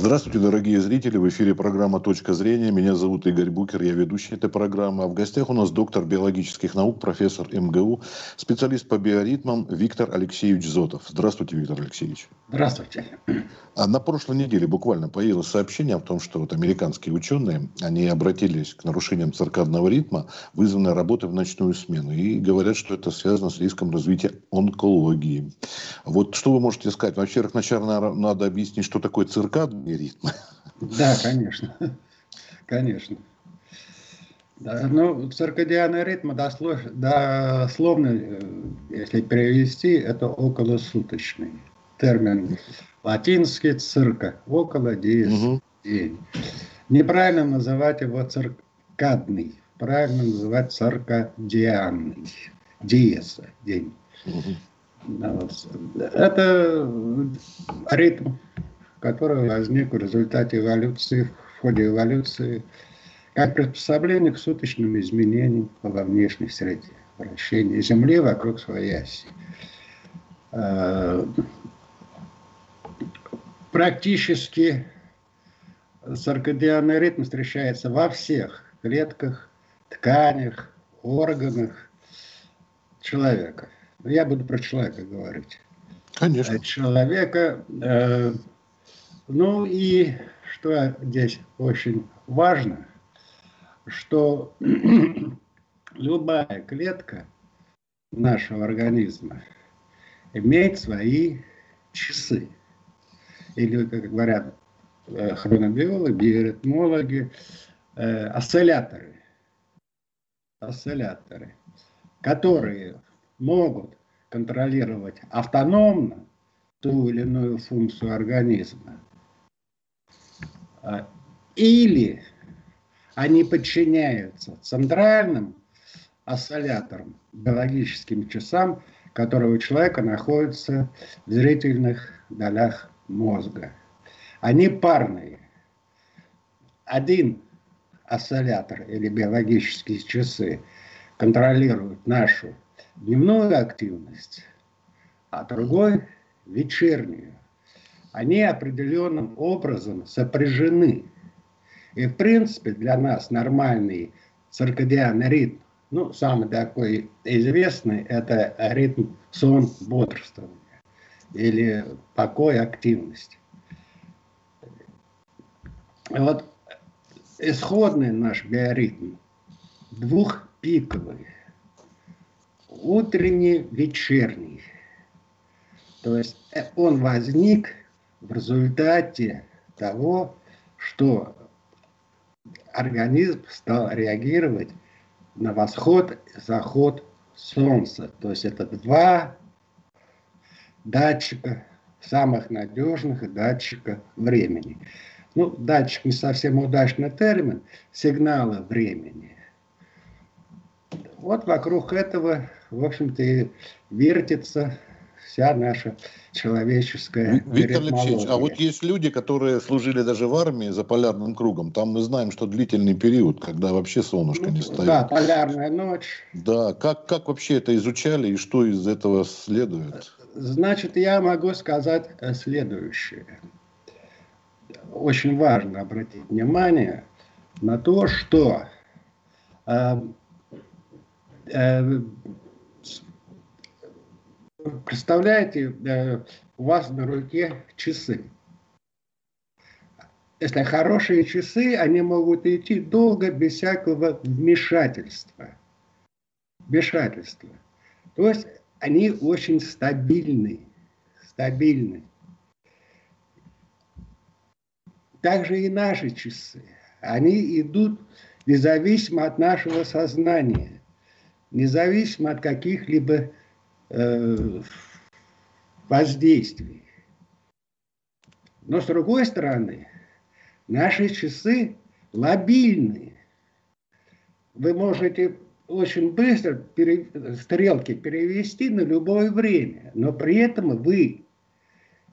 Здравствуйте, дорогие зрители. В эфире программа «Точка зрения». Меня зовут Игорь Букер, я ведущий этой программы. А в гостях у нас доктор биологических наук, профессор МГУ, специалист по биоритмам Виктор Алексеевич Зотов. Здравствуйте, Виктор Алексеевич. Здравствуйте. А на прошлой неделе буквально появилось сообщение о том, что вот американские ученые, они обратились к нарушениям циркадного ритма, вызванной работой в ночную смену. И говорят, что это связано с риском развития онкологии. Вот что вы можете сказать? Во-первых, вначале надо объяснить, что такое циркадный ритм. Да, конечно. Конечно. Да, ну, циркадианный ритм дословно, дословно, э, если перевести, это околосуточный термин. Латинский цирка, около 10 угу. день. Неправильно называть его циркадный, правильно называть циркадианный, диеса, день. Угу. Это ритм который возник в результате эволюции, в ходе эволюции, как приспособление к суточным изменениям во внешней среде, вращения Земли вокруг своей оси. Э, практически циркадианный ритм встречается во всех клетках, тканях, органах человека. Я буду про человека говорить. Конечно. Человека э, ну и что здесь очень важно, что любая клетка нашего организма имеет свои часы. Или, как говорят э, хронобиологи, биоритмологи, э, осцилляторы. Осцилляторы, которые могут контролировать автономно ту или иную функцию организма или они подчиняются центральным осцилляторам, биологическим часам, которые у человека находятся в зрительных долях мозга. Они парные. Один осциллятор или биологические часы контролируют нашу дневную активность, а другой – вечернюю они определенным образом сопряжены. И в принципе для нас нормальный циркадианный ритм, ну, самый такой известный, это ритм сон бодрствования или покой активность. Вот исходный наш биоритм двухпиковый, утренний, вечерний. То есть он возник в результате того, что организм стал реагировать на восход и заход Солнца. То есть это два датчика, самых надежных датчика времени. Ну, датчик не совсем удачный термин, сигналы времени. Вот вокруг этого, в общем-то, и вертится вся наша человеческая Виктор Алексеевич, а вот есть люди, которые служили даже в армии за полярным кругом. Там мы знаем, что длительный период, когда вообще солнышко ну, не стоит. Да, полярная ночь. Да, как, как вообще это изучали и что из этого следует? Значит, я могу сказать следующее. Очень важно обратить внимание на то, что э, э, представляете, э, у вас на руке часы. Если хорошие часы, они могут идти долго без всякого вмешательства. Вмешательства. То есть они очень стабильны. Стабильны. Также и наши часы. Они идут независимо от нашего сознания, независимо от каких-либо воздействий. Но с другой стороны, наши часы лобильны. Вы можете очень быстро пере, стрелки перевести на любое время, но при этом вы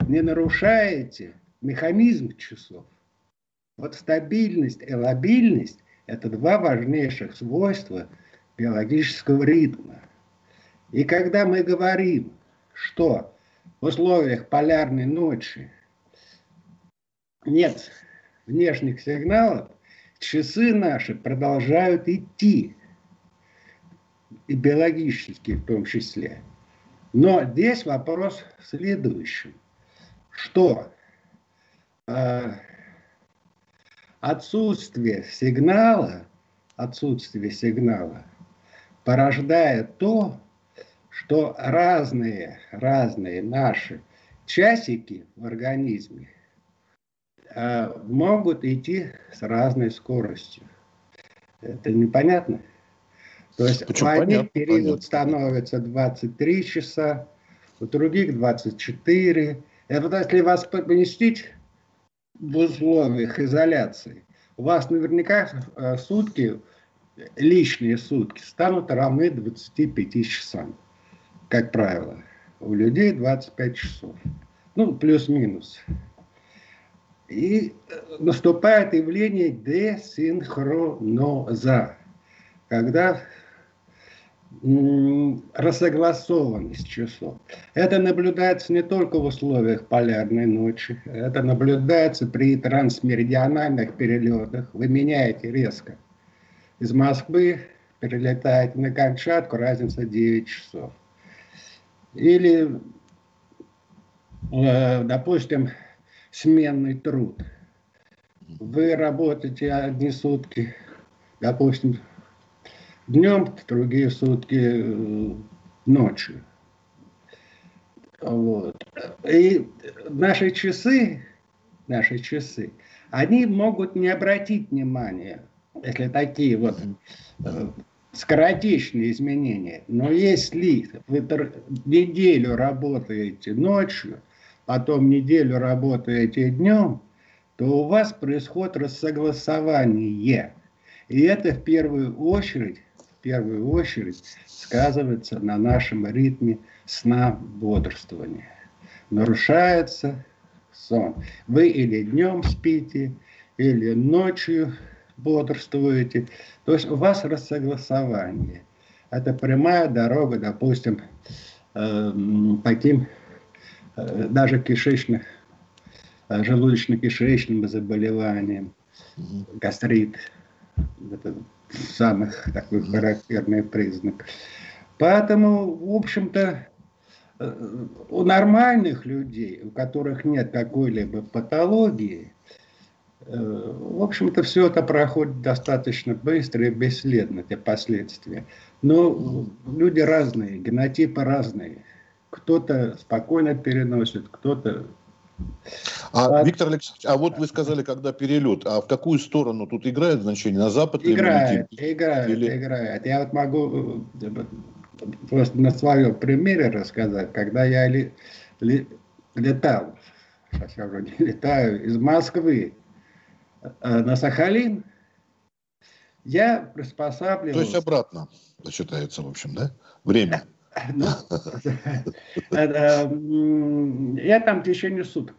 не нарушаете механизм часов. Вот стабильность и лобильность – это два важнейших свойства биологического ритма. И когда мы говорим, что в условиях полярной ночи нет внешних сигналов, часы наши продолжают идти, и биологически в том числе. Но здесь вопрос в следующем, что э, отсутствие сигнала, отсутствие сигнала порождает то, что разные, разные наши часики в организме э, могут идти с разной скоростью. Это непонятно? То есть Почему? в одних понятно, период понятно. становится 23 часа, у других 24. Это вот если вас поместить в условиях изоляции, у вас наверняка э, сутки, лишние сутки, станут равны 25 часам, как правило. У людей 25 часов. Ну, плюс-минус. И э, наступает явление десинхроноза, когда рассогласованность часов. Это наблюдается не только в условиях полярной ночи, это наблюдается при трансмеридиональных перелетах. Вы меняете резко. Из Москвы перелетаете на Камчатку, разница 9 часов. Или, э, допустим, сменный труд. Вы работаете одни сутки, допустим, днем, другие сутки э, ночью. Вот. И наши часы, наши часы, они могут не обратить внимания, если такие вот э, скоротечные изменения. Но если вы неделю работаете ночью, потом неделю работаете днем, то у вас происходит рассогласование. И это в первую очередь первую очередь сказывается на нашем ритме сна бодрствования. Нарушается сон. Вы или днем спите, или ночью бодрствуете. То есть у вас рассогласование. Это прямая дорога, допустим, э, таким э, даже кишечных, э, желудочно-кишечным заболеваниям, гастрит, это самых такой характерный признак. Поэтому, в общем-то, э, у нормальных людей, у которых нет какой-либо патологии, в общем-то, все это проходит достаточно быстро и бесследно, эти последствия. Но люди разные, генотипы разные. Кто-то спокойно переносит, кто-то а, а, Виктор Алексеевич, а вот вы сказали, когда перелет, а в какую сторону тут играет значение? На запад играет, или играет, или... играет. Я вот могу э, просто на своем примере рассказать, когда я ли, ли, летал, сейчас я уже не летаю, из Москвы э, на Сахалин, я приспосабливался... То есть обратно считается, в общем, да? Время. Ну, я там в течение суток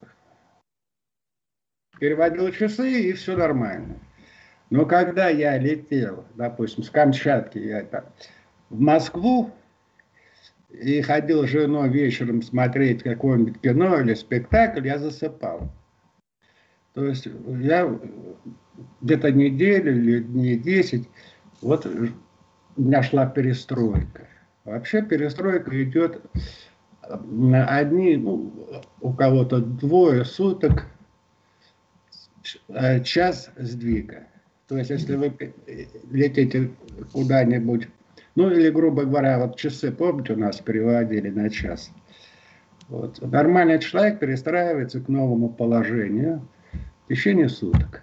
переводил часы, и все нормально. Но когда я летел, допустим, с Камчатки я там, в Москву и ходил с женой вечером смотреть какое-нибудь кино или спектакль, я засыпал. То есть я где-то неделю или дней десять, вот у меня шла перестройка. Вообще перестройка идет на одни, ну, у кого-то двое суток, э, час сдвига. То есть, если вы летите куда-нибудь, ну или, грубо говоря, вот часы, помните, у нас переводили на час. Вот. Нормальный человек перестраивается к новому положению течение суток.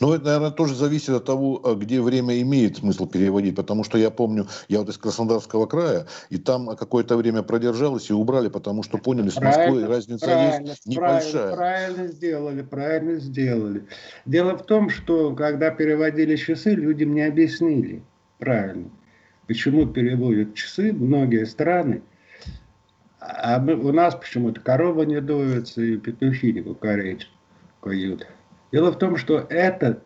Ну, это, наверное, тоже зависит от того, э, где время имеет смысл переводить, потому что я помню, я вот из Краснодарского края, и там какое-то время продержалось и убрали, потому что поняли, с Москвой разница правильно, есть небольшая. Правильно, правильно сделали, правильно сделали. Дело в том, что когда переводили часы, людям не объяснили правильно, почему переводят часы многие страны, а мы, у нас почему-то корова не дуется и петухи не кукаречат, куют. Дело в том, что это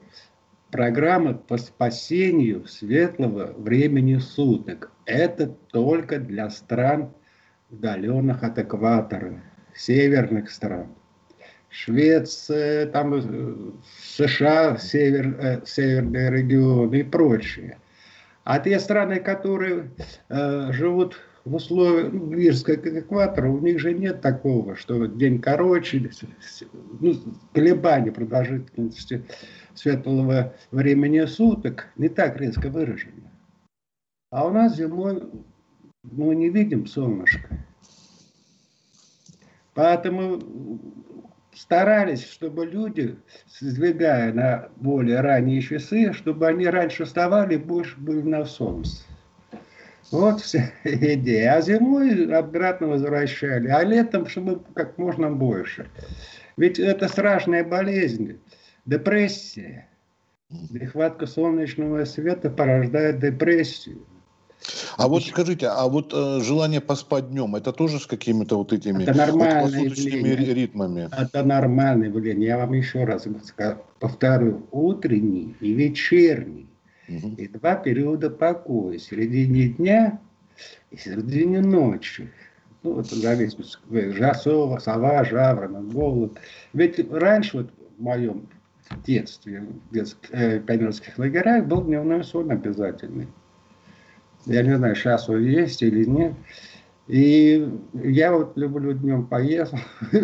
программа по спасению светлого времени суток. Это только для стран, удаленных от экватора, северных стран. Швеция, там э, США, север, э, северные регионы и прочее. А те страны, которые э, живут в условиях ну, близко к у них же нет такого, что день короче, ну, колебания продолжительности светлого времени суток не так резко выражены. А у нас зимой мы не видим солнышко. Поэтому старались, чтобы люди, сдвигая на более ранние часы, чтобы они раньше вставали больше были на солнце. Вот вся идея. А зимой обратно возвращали, а летом, чтобы как можно больше. Ведь это страшная болезнь, депрессия. Нехватка солнечного света порождает депрессию. А вот скажите, а вот э, желание поспать днем, это тоже с какими-то вот этими это вот ритмами? Это нормальное явление. Я вам еще раз повторю. Утренний и вечерний. И два периода покоя. В середине дня и в середине ночи. Ну, вот зависит, жасова, сова, жаворонок, голубь. Ведь раньше, вот в моем детстве, в детских, э, пионерских лагерях, был дневной сон обязательный. Я не знаю, сейчас он есть или нет. И я вот люблю днем поесть,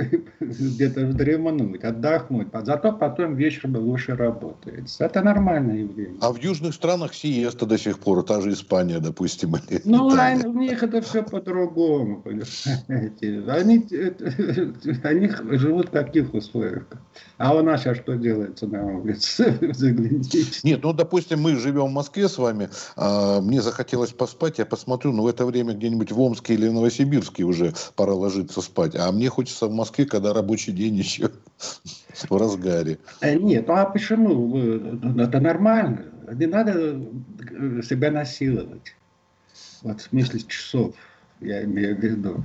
где-то вздремнуть, отдохнуть. Зато потом вечером лучше работает. Это нормальное явление. А в южных странах сиеста до сих пор, та же Испания, допустим. Или ну, Италия. у них это все по-другому. Они, они живут в таких условиях. А у нас сейчас что делается на улице? Загляните. Нет, ну, допустим, мы живем в Москве с вами, а, мне захотелось поспать, я посмотрю, ну, в это время где-нибудь в Омске или Новосибирске уже пора ложиться спать. А мне хочется в Москве, когда рабочий день еще в разгаре. Э, нет, ну а почему? Это нормально. Не надо э, себя насиловать. Вот в смысле часов, я имею в виду.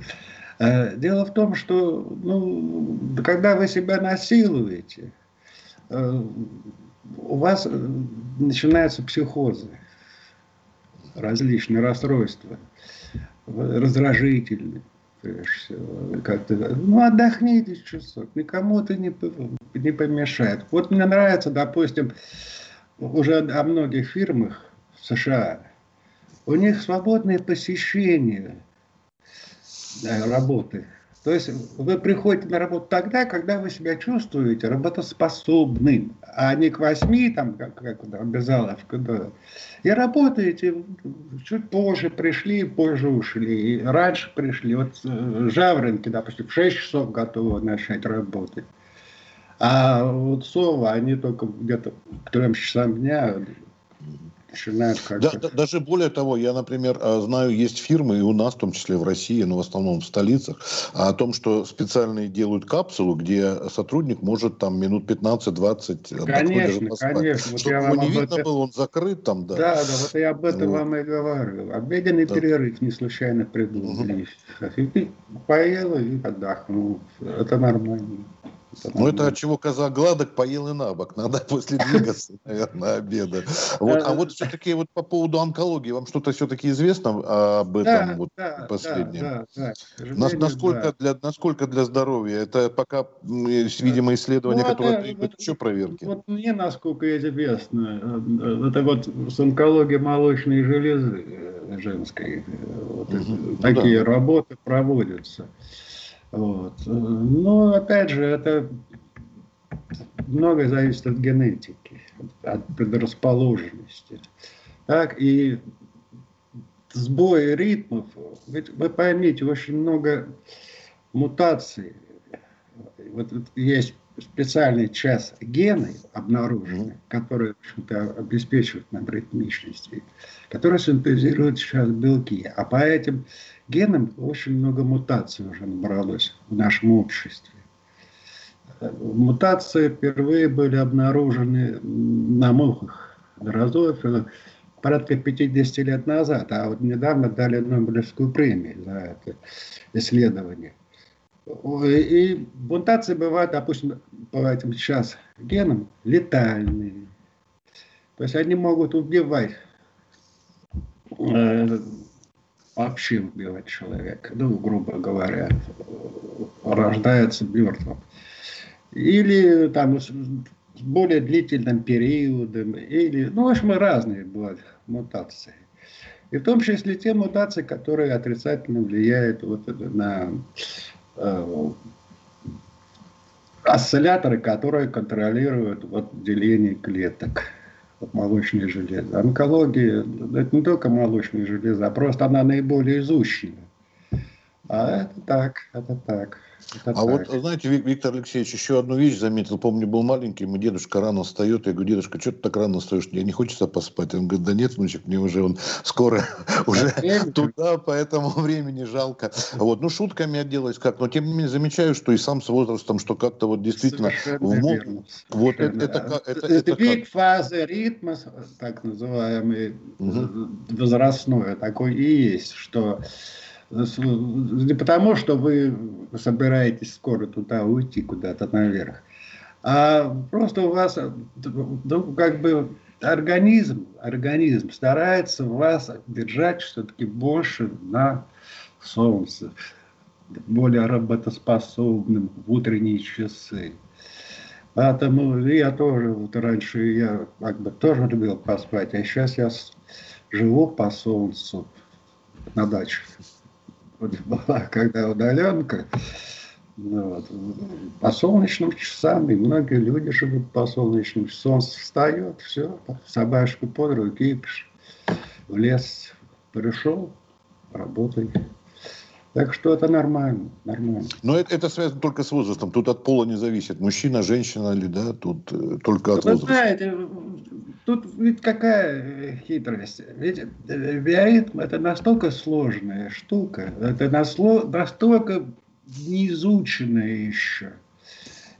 Э, дело в том, что ну, когда вы себя насилуете, у вас начинаются психозы, различные расстройства раздражительный. Как-то, ну, отдохните часок, никому это не, не помешает. Вот мне нравится, допустим, уже о многих фирмах в США, у них свободное посещение работы то есть вы приходите на работу тогда, когда вы себя чувствуете работоспособным, а не к восьми, там, как, как обязаловка, да. И работаете, чуть позже пришли, позже ушли, и раньше пришли. Вот э, жаворонки, допустим, в 6 часов готовы начать работать. А вот совы, они только где-то к трем часам дня начинают как да, да, Даже более того, я, например, э, знаю, есть фирмы, и у нас, в том числе в России, но в основном в столицах, о том, что специальные делают капсулу, где сотрудник может там минут 15-20 Конечно, конечно. Чтобы вот его не видно это... было, он закрыт там, да. Да, да, вот я об этом вот. вам и говорю. Обеденный да. перерыв не случайно придумали. Угу. Поел и отдохнул. Это нормально. Ну, это от чего коза гладок поел и на бок. Надо после двигаться, наверное, обеда. Вот, а вот все-таки вот по поводу онкологии, вам что-то все-таки известно об этом да, вот да, последнем? Да, да, да. насколько. Для, насколько для здоровья? Это пока, видимо, исследования, ну, которые требуют вот, еще проверки. Вот мне, насколько известно, э, это вот с онкологией молочной железы э, женской. Вот угу. Такие ну, да. работы проводятся. Вот. Но опять же, это многое зависит от генетики, от предрасположенности. Так, и сбои ритмов, ведь вы поймите, очень много мутаций. Вот, вот есть специальный час гены обнаружены, которые, в общем-то, обеспечивают нам ритмичность, которые синтезируют сейчас белки. А по этим генам очень много мутаций уже набралось в нашем обществе. Мутации впервые были обнаружены на мухах дрозофила порядка 50 лет назад, а вот недавно дали Нобелевскую премию за это исследование. И мутации бывают, допустим, по этим сейчас генам летальные. То есть они могут убивать, э, вообще убивать человека, ну, грубо говоря, рождается мертвым. или там с более длительным периодом, или, ну, в общем, разные бывают мутации. И в том числе те мутации, которые отрицательно влияют вот на осцилляторы, которые контролируют вот деление клеток вот молочной железы. Онкология – это не только молочная железа, а просто она наиболее изучена. А это так, это так. Это а так. вот, знаете, Виктор Алексеевич, еще одну вещь заметил. Помню, был маленький, мой дедушка рано встает. Я говорю, дедушка, что ты так рано встаешь? Мне не хочется поспать. Он говорит, да нет, внучек, мне уже он скоро уже туда, поэтому времени жалко. Вот, ну, шутками отделаюсь как. Но тем не менее замечаю, что и сам с возрастом, что как-то вот действительно... В Вот это, это, это, это Сдвиг фазы ритма, так называемый, возрастной, такой и есть, что не потому, что вы собираетесь скоро туда уйти куда-то наверх, а просто у вас ну, как бы организм, организм старается вас держать все-таки больше на солнце, более работоспособным в утренние часы. Поэтому я тоже, вот раньше я как бы тоже любил поспать, а сейчас я живу по солнцу на даче была когда удаленка, ну, вот, по солнечным часам, и многие люди живут по солнечным часам. Солнце встает, все, собачку под руки, в лес пришел, работай. Так что это нормально, нормально. Но это, это связано только с возрастом. Тут от пола не зависит. Мужчина, женщина ли, да, тут э, только от Вы возраста. знаете, тут ведь какая хитрость. Ведь э, биоритм это настолько сложная штука, это настолько неизученная еще.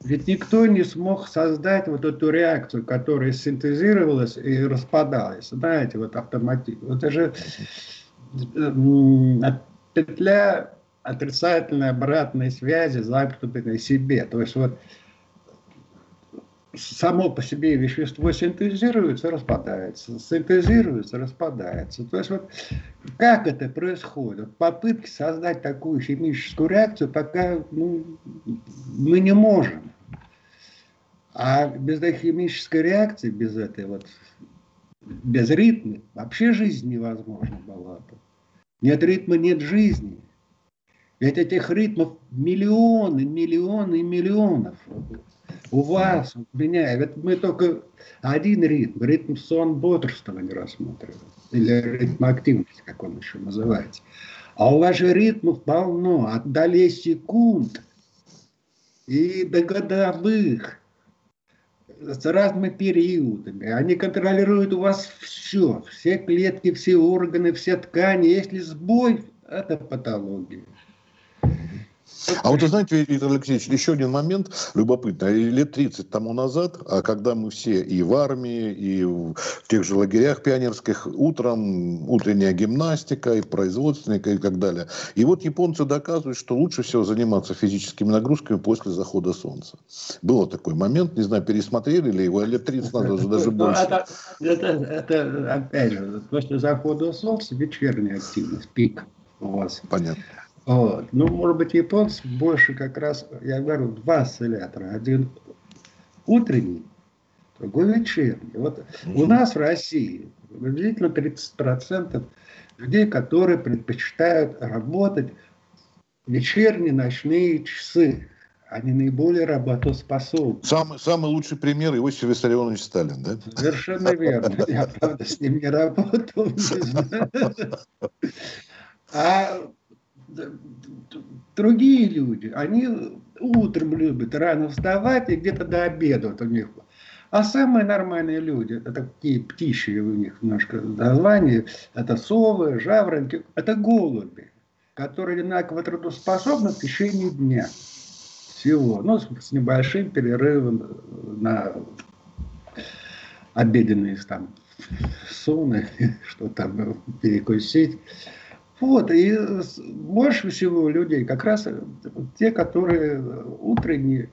Ведь никто не смог создать вот эту реакцию, которая синтезировалась и распадалась. Знаете, вот автоматически. Вот это же петля отрицательной обратной связи, замкнутой на себе. То есть вот само по себе вещество синтезируется, распадается, синтезируется, распадается. То есть вот как это происходит? Попытки создать такую химическую реакцию пока ну, мы не можем. А без этой химической реакции, без этой вот, без ритма, вообще жизнь невозможна была бы. Нет ритма, нет жизни. Ведь этих ритмов миллионы, миллионы и миллионов. У вас, у меня. Ведь мы только один ритм, ритм сон бодрствования рассматриваем. Или ритм активности, как он еще называется. А у вас же ритмов полно, от долей секунд и до годовых с разными периодами. Они контролируют у вас все, все клетки, все органы, все ткани. Если сбой, это патология. А вот вы знаете, Виктор Алексеевич, еще один момент любопытный. Лет 30 тому назад, а когда мы все и в армии, и в тех же лагерях пионерских, утром утренняя гимнастика, и производственная, и так далее. И вот японцы доказывают, что лучше всего заниматься физическими нагрузками после захода солнца. Был такой момент, не знаю, пересмотрели ли его, лет 30 назад, даже ну, больше. Это, это, это, опять же, после захода солнца вечерняя активность, пик у вас. Понятно. Вот. Ну, может быть, японцы больше как раз, я говорю, два осциллятора. Один утренний, другой вечерний. Вот у нас в России приблизительно 30% людей, которые предпочитают работать вечерние, ночные часы. Они наиболее работоспособны. Самый, самый лучший пример Иосиф Виссарионович Сталин, да? Совершенно верно. Я, правда, с ним не работал. А другие люди, они утром любят рано вставать и где-то до обеда вот у них. А самые нормальные люди, это такие птичьи у них немножко название, это совы, жаворонки, это голуби, которые одинаково трудоспособны в течение дня всего, ну, с небольшим перерывом на обеденные там соны, что там перекусить. Вот, и больше всего людей как раз те, которые утренние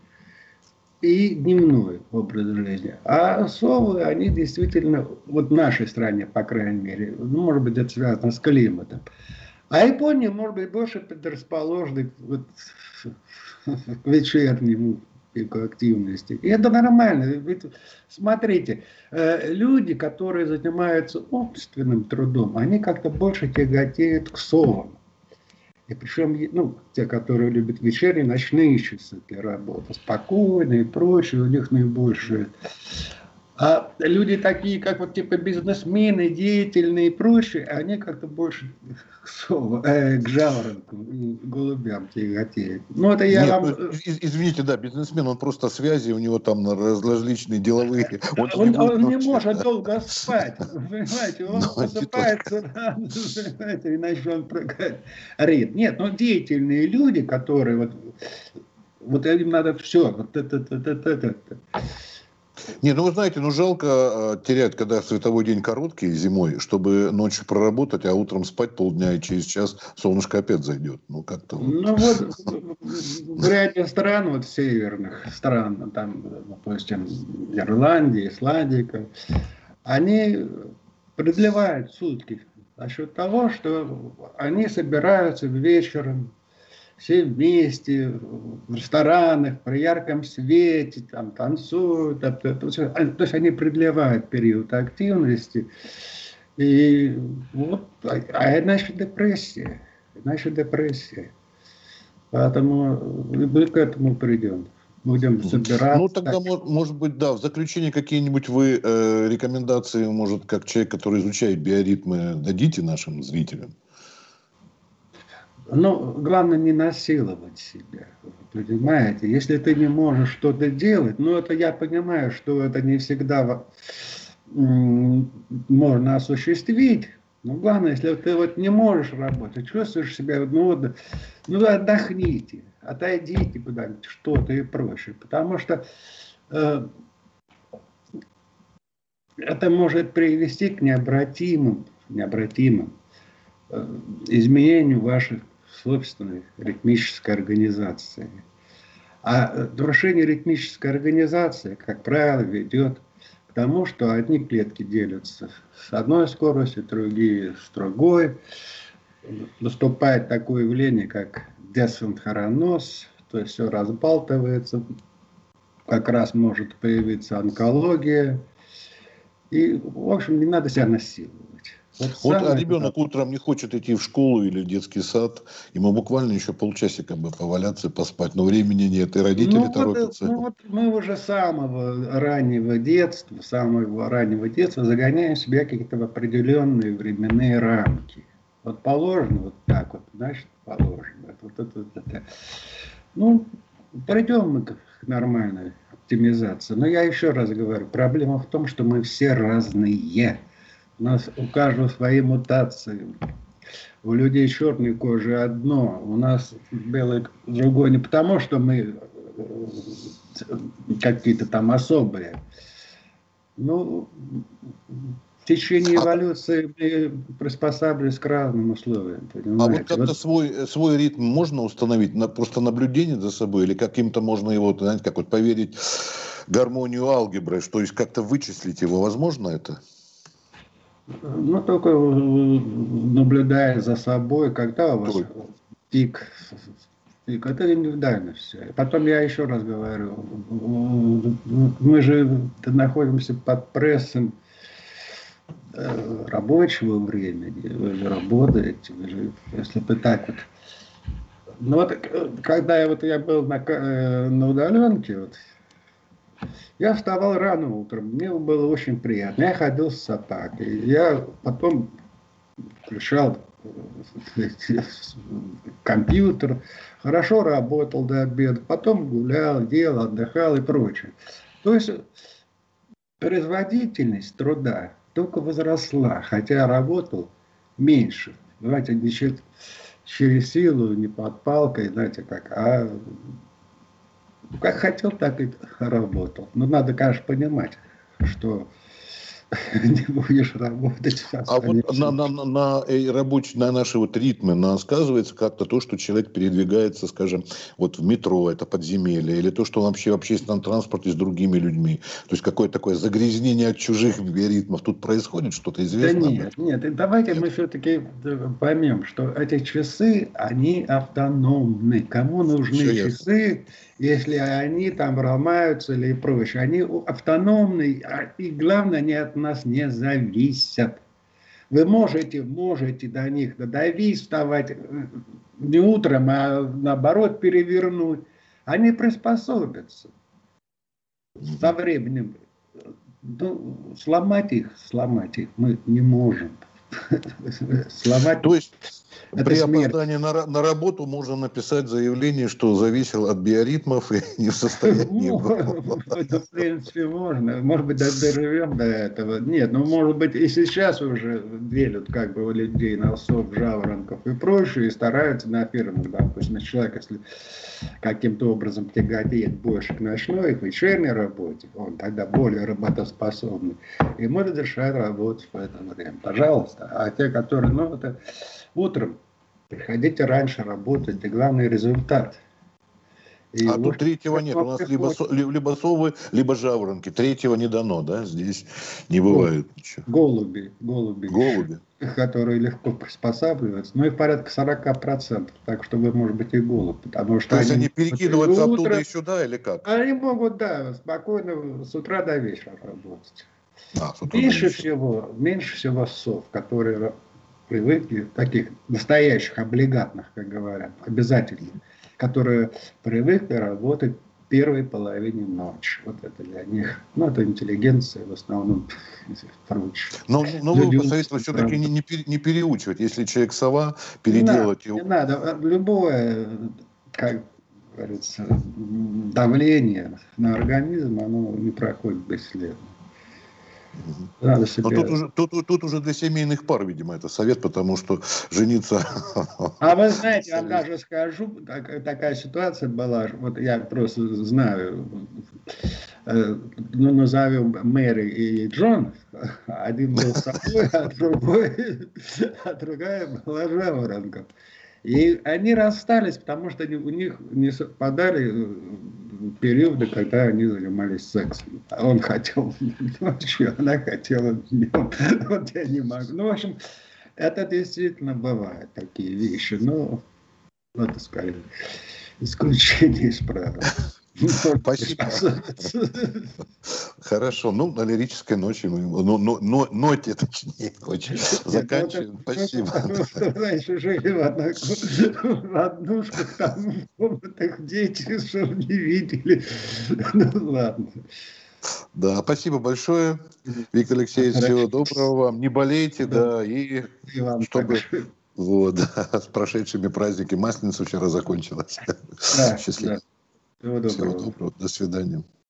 и дневной образ жизни. А совы, они действительно, вот в нашей стране, по крайней мере, ну, может быть, это связано с климатом. А Япония, может быть, больше предрасположена вот, к вечернему пику активности. И это нормально. Смотрите, э, люди, которые занимаются умственным трудом, они как-то больше тяготеют к совам. И причем, ну, те, которые любят вечерние, ночные часы для работы, спокойные и прочее, у них наибольшее а люди такие, как вот типа бизнесмены, деятельные и прочие, они как-то больше к, э, к жаворонкам и голубям тяготеют. Ну, это я Нет, вам... Ну, извините, да, бизнесмен, он просто связи, у него там различные деловые... Он, он, не, он не может долго спать, понимаете, он ну, просыпается иначе он прогорит. Нет, но деятельные люди, которые вот, вот им надо все, вот это, это, это, это не, ну вы знаете, ну жалко э, терять, когда световой день короткий зимой, чтобы ночью проработать, а утром спать полдня, и через час солнышко опять зайдет. Ну как-то. Ну вот в ряде стран, вот северных стран, там, допустим, Ирландия, Исландия, они продлевают сутки за счет того, что они собираются вечером все вместе в ресторанах, при ярком свете, там танцуют. То, то, то есть они продлевают период активности. И вот, а, а иначе депрессия. Иначе депрессия. Поэтому мы к этому придем. Будем собираться. Ну, тогда, может быть, да, в заключение какие-нибудь вы э, рекомендации, может, как человек, который изучает биоритмы, дадите нашим зрителям? Но главное не насиловать себя, понимаете? Если ты не можешь что-то делать, ну это я понимаю, что это не всегда можно осуществить, но главное, если ты вот не можешь работать, чувствуешь себя, ну вот, ну отдохните, отойдите куда-нибудь, что-то и прочее, потому что э, это может привести к необратимым, необратимым э, изменению ваших собственной ритмической организации. А нарушение ритмической организации, как правило, ведет к тому, что одни клетки делятся с одной скоростью, другие с другой. Наступает такое явление, как десцентхороноз, то есть все разбалтывается, как раз может появиться онкология. И, в общем, не надо себя насиловать. Вот, вот а ребенок это... утром не хочет идти в школу или в детский сад, ему буквально еще полчасика бы поваляться, поспать, но времени нет, и родители ну, торопятся. Вот, ну вот мы уже с самого раннего детства, самого раннего детства загоняем себя какие-то в определенные временные рамки. Вот положено вот так вот, значит положено. Вот, вот, вот, вот. Ну, придем мы к нормальной оптимизации. Но я еще раз говорю, проблема в том, что мы все разные. У нас у каждого свои мутации. У людей черной кожи одно, у нас белый другой. Не потому, что мы э, какие-то там особые. Ну, в течение а эволюции мы приспосабливались к разным условиям. Понимаете? А вот как-то вот... свой, свой ритм можно установить, на, просто наблюдение за собой, или каким-то можно его, знаете, как вот поверить гармонию алгебры, то есть как-то вычислить его, возможно это? Ну, только наблюдая за собой, когда у вас пик, пик, это индивидуально все. Потом я еще раз говорю, мы же находимся под прессом э, рабочего времени, вы же работаете, вы же, если бы так вот. Ну вот, э, когда я, вот, я был на, э, на удаленке, вот, я вставал рано утром, мне было очень приятно. Я ходил с собакой. Я потом включал э, компьютер, хорошо работал до обеда, потом гулял, ел, отдыхал и прочее. То есть производительность труда только возросла, хотя работал меньше. Знаете, не через силу, не под палкой, знаете как, а как хотел, так и работал. Но надо, конечно, понимать, что не будешь работать. А вот на, на, на, на, э, рабочий, на наши вот ритмы на, сказывается как-то то, что человек передвигается, скажем, вот в метро, это подземелье, или то, что он вообще в общественном транспорте с другими людьми. То есть какое-то такое загрязнение от чужих ритмов тут происходит, что-то известно? Да нет, нет, давайте мы все-таки э, поймем, что эти часы, они автономны. Кому нужны Все часы, ясно если они там ломаются или прочее. Они автономны, а, и главное, они от нас не зависят. Вы можете, можете до них додавить, вставать э, не утром, а наоборот перевернуть. Они приспособятся со временем. Ну, сломать их, сломать их мы не можем. Сломать. То есть это При смерть. опоздании на, на работу можно написать заявление, что зависел от биоритмов и не в состоянии был. Это, в принципе, можно. Может быть, доживем до этого. Нет, ну, может быть, и сейчас уже делят как бы у людей на сок, жаворонков и прочее, и стараются на фермах, допустим, человек, если каким-то образом тяготеет больше к ночной, к вечерней работе, он тогда более работоспособный, ему разрешают работать в это время. Пожалуйста. А те, которые, ну, это утром, приходите раньше работать, и главный результат. И а тут третьего нет, у нас либо, либо совы, либо жаворонки. Третьего не дано, да, здесь не бывает голуби, ничего. Голуби, голуби. Голуби. Которые легко приспосабливаются, ну и порядка 40%, так что вы, может быть, и голубь. Потому что То есть они перекидываются утро, оттуда и сюда или как? Они могут, да, спокойно с утра до вечера работать. А, меньше всего, меньше всего сов, которые привыкли, таких настоящих облигатных, как говорят, обязательно, которые привыкли работать в первой половине ночи. Вот это для них, ну, это интеллигенция в основном прочее. Но, но вы посоветовали все-таки не, не, не переучивать, если человек сова, переделать не надо, его. Не надо, любое, как говорится, давление на организм, оно не проходит бесследно. Надо. Но тут уже, тут, тут уже для семейных пар, видимо, это совет, потому что жениться... А вы знаете, я вам даже скажу, так, такая ситуация была, вот я просто знаю, э, ну, назовем Мэри и Джон, один был с собой, а другой, а другая была жаворонком. И они расстались, потому что у них не совпадали э, периоды, когда они занимались сексом. Он хотел ночью, она хотела днем. Вот я не могу. Ну, в общем, это действительно бывает, такие вещи. Но, это скорее исключение из правил. Спасибо. Хорошо. Ну, на лирической ночи мы, ну, ну, но, ноте, точнее, очень заканчиваем. Спасибо. Раньше жили в однушках, там в комнатах дети, что не видели. Ну, ладно. Да, спасибо большое, Виктор Алексеевич. Всего доброго вам. Не болейте, да, да и, и вам чтобы... Вот, да, с прошедшими праздниками Масленица вчера закончилась. Да, Счастливо. Да. Всего доброго. Всего доброго. До свидания.